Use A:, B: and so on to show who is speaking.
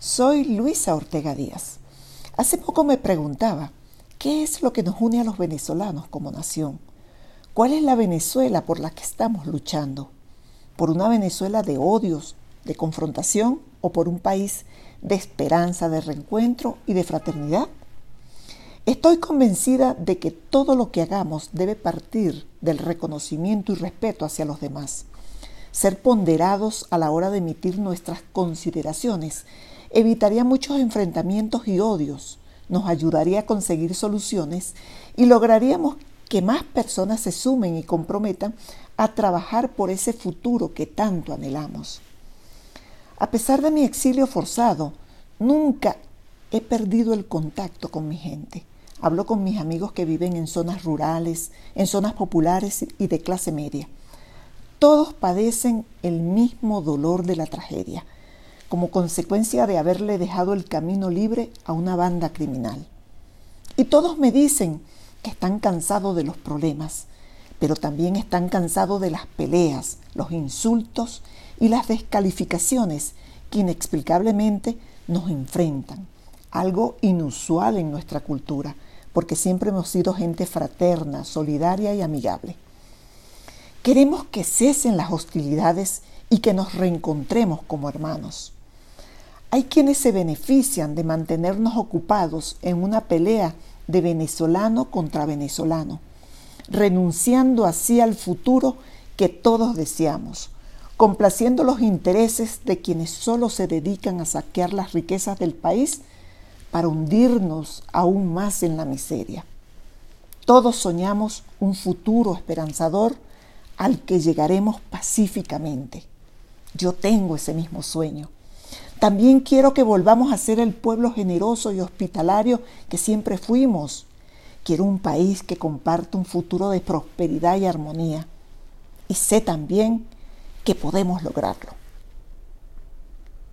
A: Soy Luisa Ortega Díaz. Hace poco me preguntaba, ¿qué es lo que nos une a los venezolanos como nación? ¿Cuál es la Venezuela por la que estamos luchando? ¿Por una Venezuela de odios, de confrontación o por un país de esperanza, de reencuentro y de fraternidad? Estoy convencida de que todo lo que hagamos debe partir del reconocimiento y respeto hacia los demás. Ser ponderados a la hora de emitir nuestras consideraciones evitaría muchos enfrentamientos y odios, nos ayudaría a conseguir soluciones y lograríamos que más personas se sumen y comprometan a trabajar por ese futuro que tanto anhelamos. A pesar de mi exilio forzado, nunca he perdido el contacto con mi gente. Hablo con mis amigos que viven en zonas rurales, en zonas populares y de clase media. Todos padecen el mismo dolor de la tragedia, como consecuencia de haberle dejado el camino libre a una banda criminal. Y todos me dicen que están cansados de los problemas, pero también están cansados de las peleas, los insultos y las descalificaciones que inexplicablemente nos enfrentan, algo inusual en nuestra cultura, porque siempre hemos sido gente fraterna, solidaria y amigable. Queremos que cesen las hostilidades y que nos reencontremos como hermanos. Hay quienes se benefician de mantenernos ocupados en una pelea de venezolano contra venezolano, renunciando así al futuro que todos deseamos, complaciendo los intereses de quienes solo se dedican a saquear las riquezas del país para hundirnos aún más en la miseria. Todos soñamos un futuro esperanzador al que llegaremos pacíficamente. Yo tengo ese mismo sueño también quiero que volvamos a ser el pueblo generoso y hospitalario que siempre fuimos. Quiero un país que comparta un futuro de prosperidad y armonía. Y sé también que podemos lograrlo.